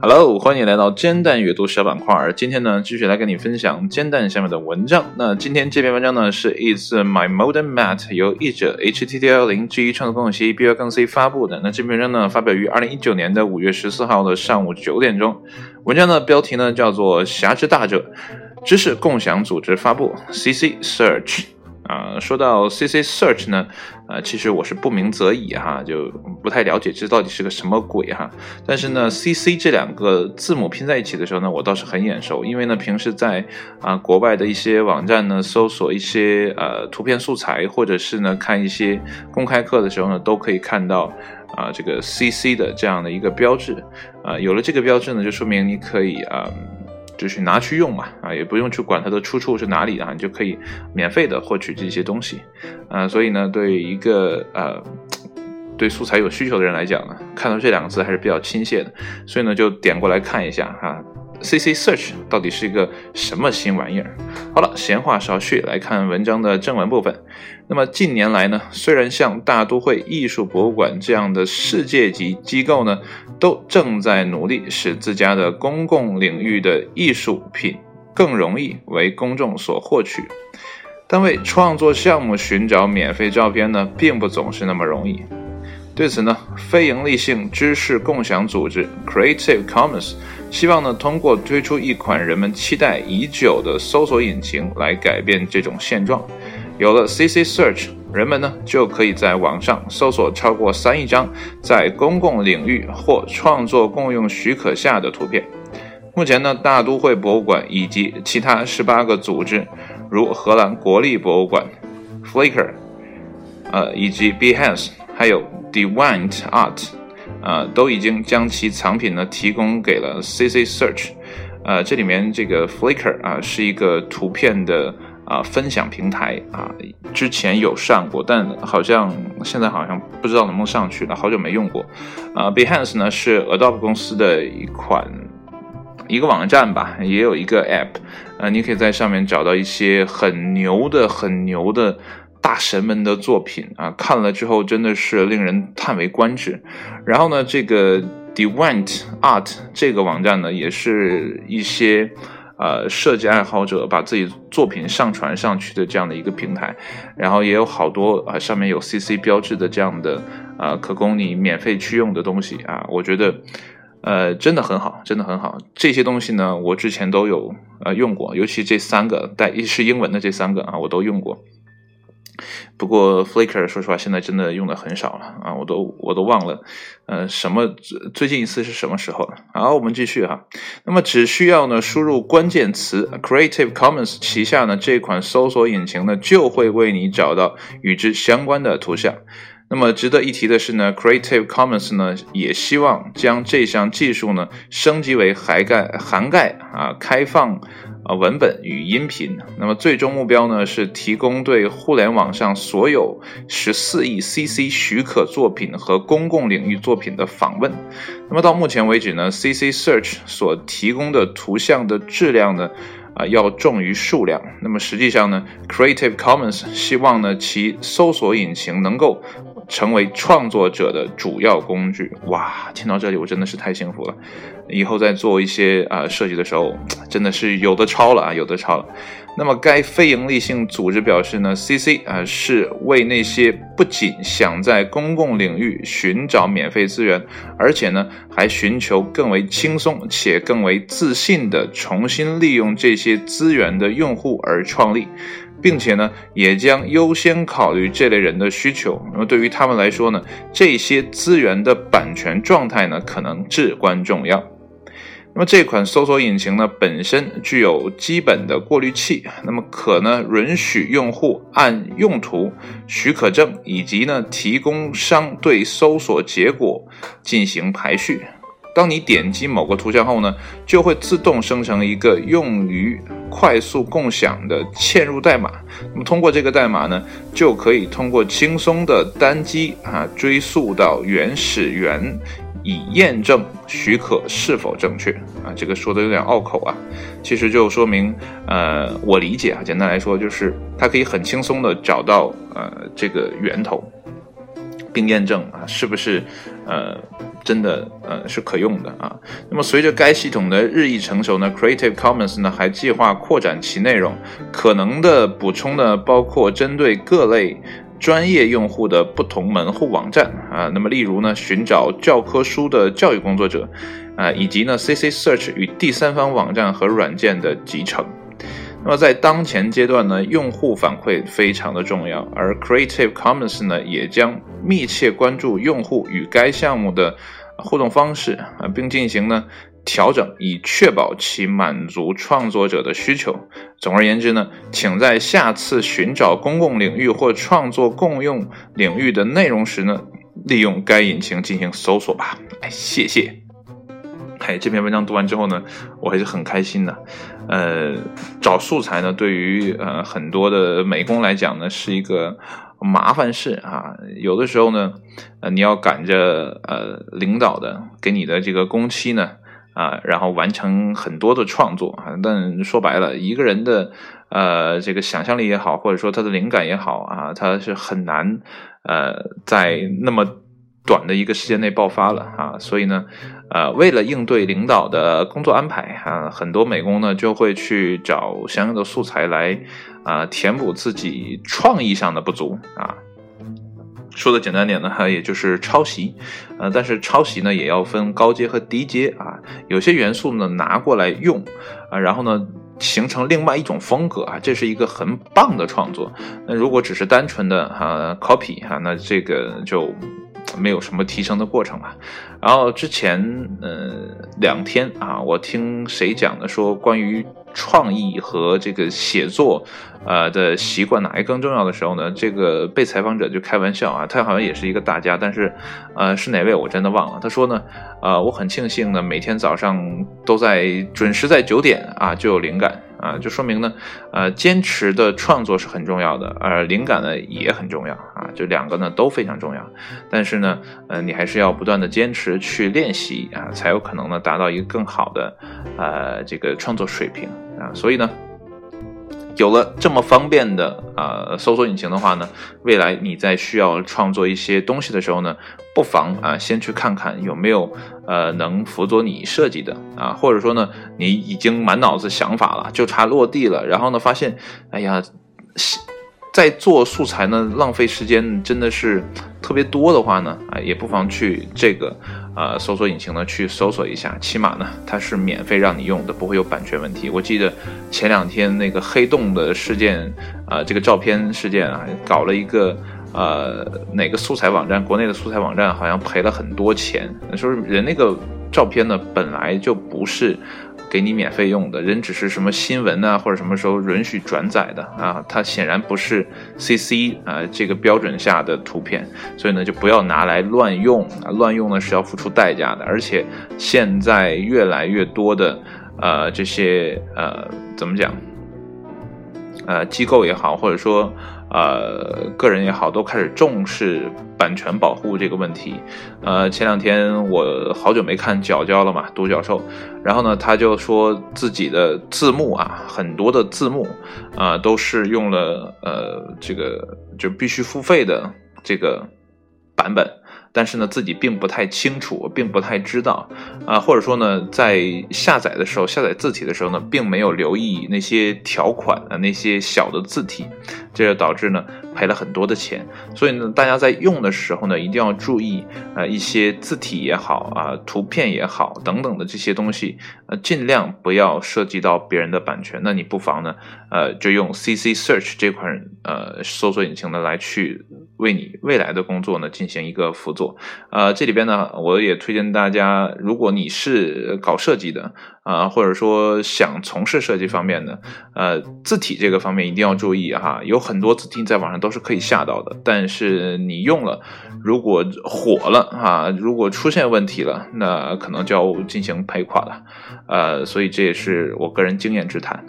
Hello，欢迎来到煎蛋阅读小板块。今天呢，继续来跟你分享煎蛋下面的文章。那今天这篇文章呢，是 It's My Modern Math，由译者 HTTL 零 G 创作公有协议 B 二杠 C 发布的。那这篇文章呢，发表于二零一九年的五月十四号的上午九点钟。文章的标题呢，叫做“侠之大者”，知识共享组织发布 CC Search。啊，说到 CC Search 呢，呃，其实我是不鸣则已哈，就不太了解这到底是个什么鬼哈。但是呢，CC 这两个字母拼在一起的时候呢，我倒是很眼熟，因为呢，平时在啊国外的一些网站呢，搜索一些呃图片素材，或者是呢看一些公开课的时候呢，都可以看到啊这个 CC 的这样的一个标志。啊，有了这个标志呢，就说明你可以啊。就去拿去用嘛，啊，也不用去管它的出处是哪里啊，你就可以免费的获取这些东西，啊，所以呢，对一个呃对素材有需求的人来讲呢，看到这两个字还是比较亲切的，所以呢，就点过来看一下哈。CC Search 到底是一个什么新玩意儿？好了，闲话少叙，来看文章的正文部分。那么近年来呢，虽然像大都会艺术博物馆这样的世界级机构呢，都正在努力使自家的公共领域的艺术品更容易为公众所获取，但为创作项目寻找免费照片呢，并不总是那么容易。对此呢，非营利性知识共享组织 Creative Commons 希望呢，通过推出一款人们期待已久的搜索引擎来改变这种现状。有了 CC Search，人们呢就可以在网上搜索超过三亿张在公共领域或创作共用许可下的图片。目前呢，大都会博物馆以及其他十八个组织，如荷兰国立博物馆、Flickr，呃，以及 Behance，还有。Divine Art，呃，都已经将其藏品呢提供给了 CC Search，呃，这里面这个 Flickr 啊是一个图片的啊分享平台啊，之前有上过，但好像现在好像不知道能不能上去了，好久没用过。啊，Behance 呢是 Adobe 公司的一款一个网站吧，也有一个 App，呃，你可以在上面找到一些很牛的、很牛的。大神们的作品啊，看了之后真的是令人叹为观止。然后呢，这个 Divine Art 这个网站呢，也是一些呃设计爱好者把自己作品上传上去的这样的一个平台。然后也有好多啊，上面有 CC 标志的这样的啊，可供你免费去用的东西啊。我觉得呃，真的很好，真的很好。这些东西呢，我之前都有呃用过，尤其这三个带是英文的这三个啊，我都用过。不过 Flickr 说实话，现在真的用的很少了啊，我都我都忘了，呃，什么最近一次是什么时候了？好，我们继续哈。那么只需要呢输入关键词 Creative Commons 旗下呢这款搜索引擎呢就会为你找到与之相关的图像。那么值得一提的是呢，Creative Commons 呢也希望将这项技术呢升级为涵盖涵盖啊开放。啊，文本与音频。那么最终目标呢，是提供对互联网上所有十四亿 CC 许可作品和公共领域作品的访问。那么到目前为止呢，CC Search 所提供的图像的质量呢，啊要重于数量。那么实际上呢，Creative Commons 希望呢其搜索引擎能够。成为创作者的主要工具，哇！听到这里我真的是太幸福了。以后在做一些啊设计的时候，真的是有的抄了啊，有的抄了。那么该非营利性组织表示呢，CC 啊是为那些不仅想在公共领域寻找免费资源，而且呢还寻求更为轻松且更为自信的重新利用这些资源的用户而创立。并且呢，也将优先考虑这类人的需求。那么对于他们来说呢，这些资源的版权状态呢，可能至关重要。那么这款搜索引擎呢，本身具有基本的过滤器，那么可呢允许用户按用途、许可证以及呢提供商对搜索结果进行排序。当你点击某个图像后呢，就会自动生成一个用于快速共享的嵌入代码。那么通过这个代码呢，就可以通过轻松的单击啊，追溯到原始源，以验证许可是否正确啊。这个说的有点拗口啊，其实就说明呃，我理解啊，简单来说就是它可以很轻松的找到呃这个源头。并验证啊是不是呃真的呃是可用的啊。那么随着该系统的日益成熟呢，Creative Commons 呢还计划扩展其内容，可能的补充呢包括针对各类专业用户的不同门户网站啊。那么例如呢寻找教科书的教育工作者啊，以及呢 CC Search 与第三方网站和软件的集成。那么在当前阶段呢，用户反馈非常的重要，而 Creative Commons 呢也将密切关注用户与该项目的互动方式啊，并进行呢调整，以确保其满足创作者的需求。总而言之呢，请在下次寻找公共领域或创作共用领域的内容时呢，利用该引擎进行搜索吧。哎，谢谢。哎，这篇文章读完之后呢，我还是很开心的。呃，找素材呢，对于呃很多的美工来讲呢，是一个麻烦事啊。有的时候呢，呃，你要赶着呃领导的给你的这个工期呢，啊，然后完成很多的创作啊。但说白了，一个人的呃这个想象力也好，或者说他的灵感也好啊，他是很难呃在那么。短的一个时间内爆发了啊，所以呢，呃，为了应对领导的工作安排啊，很多美工呢就会去找相应的素材来啊，填补自己创意上的不足啊。说的简单点呢，哈，也就是抄袭，呃，但是抄袭呢也要分高阶和低阶啊，有些元素呢拿过来用啊，然后呢形成另外一种风格啊，这是一个很棒的创作。那如果只是单纯的哈 copy 哈，那这个就。没有什么提升的过程吧。然后之前呃两天啊，我听谁讲的说关于创意和这个写作呃的习惯哪一更重要的时候呢？这个被采访者就开玩笑啊，他好像也是一个大家，但是呃是哪位我真的忘了。他说呢，呃我很庆幸呢，每天早上都在准时在九点啊就有灵感。啊，就说明呢，呃，坚持的创作是很重要的，而灵感呢也很重要啊，就两个呢都非常重要。但是呢，呃，你还是要不断的坚持去练习啊，才有可能呢达到一个更好的呃这个创作水平啊。所以呢。有了这么方便的啊搜索引擎的话呢，未来你在需要创作一些东西的时候呢，不妨啊先去看看有没有呃能辅佐你设计的啊，或者说呢你已经满脑子想法了，就差落地了，然后呢发现，哎呀。在做素材呢，浪费时间真的是特别多的话呢，啊，也不妨去这个呃搜索引擎呢去搜索一下，起码呢它是免费让你用的，不会有版权问题。我记得前两天那个黑洞的事件，啊，这个照片事件啊，搞了一个呃哪个素材网站，国内的素材网站好像赔了很多钱，说人那个照片呢本来就不是。给你免费用的人只是什么新闻啊，或者什么时候允许转载的啊？它显然不是 CC 啊这个标准下的图片，所以呢就不要拿来乱用啊！乱用呢是要付出代价的，而且现在越来越多的呃这些呃怎么讲呃机构也好，或者说。呃，个人也好，都开始重视版权保护这个问题。呃，前两天我好久没看角角了嘛，独角兽，然后呢，他就说自己的字幕啊，很多的字幕啊，都是用了呃这个就必须付费的这个版本。但是呢，自己并不太清楚，并不太知道，啊，或者说呢，在下载的时候，下载字体的时候呢，并没有留意那些条款啊，那些小的字体，这就导致呢赔了很多的钱。所以呢，大家在用的时候呢，一定要注意，呃，一些字体也好啊，图片也好等等的这些东西，呃，尽量不要涉及到别人的版权。那你不妨呢，呃，就用 CC Search 这款呃搜索引擎呢，来去为你未来的工作呢进行一个辅助。呃，这里边呢，我也推荐大家，如果你是搞设计的啊，或者说想从事设计方面的，呃，字体这个方面一定要注意哈，有很多字体在网上都是可以下到的，但是你用了，如果火了啊，如果出现问题了，那可能就要进行赔款了，呃，所以这也是我个人经验之谈，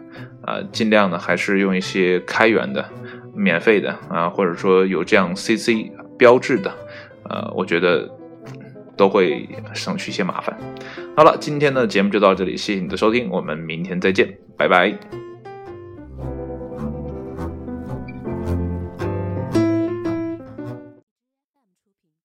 啊，尽量呢还是用一些开源的、免费的啊，或者说有这样 CC 标志的。呃，我觉得都会省去一些麻烦。好了，今天的节目就到这里，谢谢你的收听，我们明天再见，拜拜。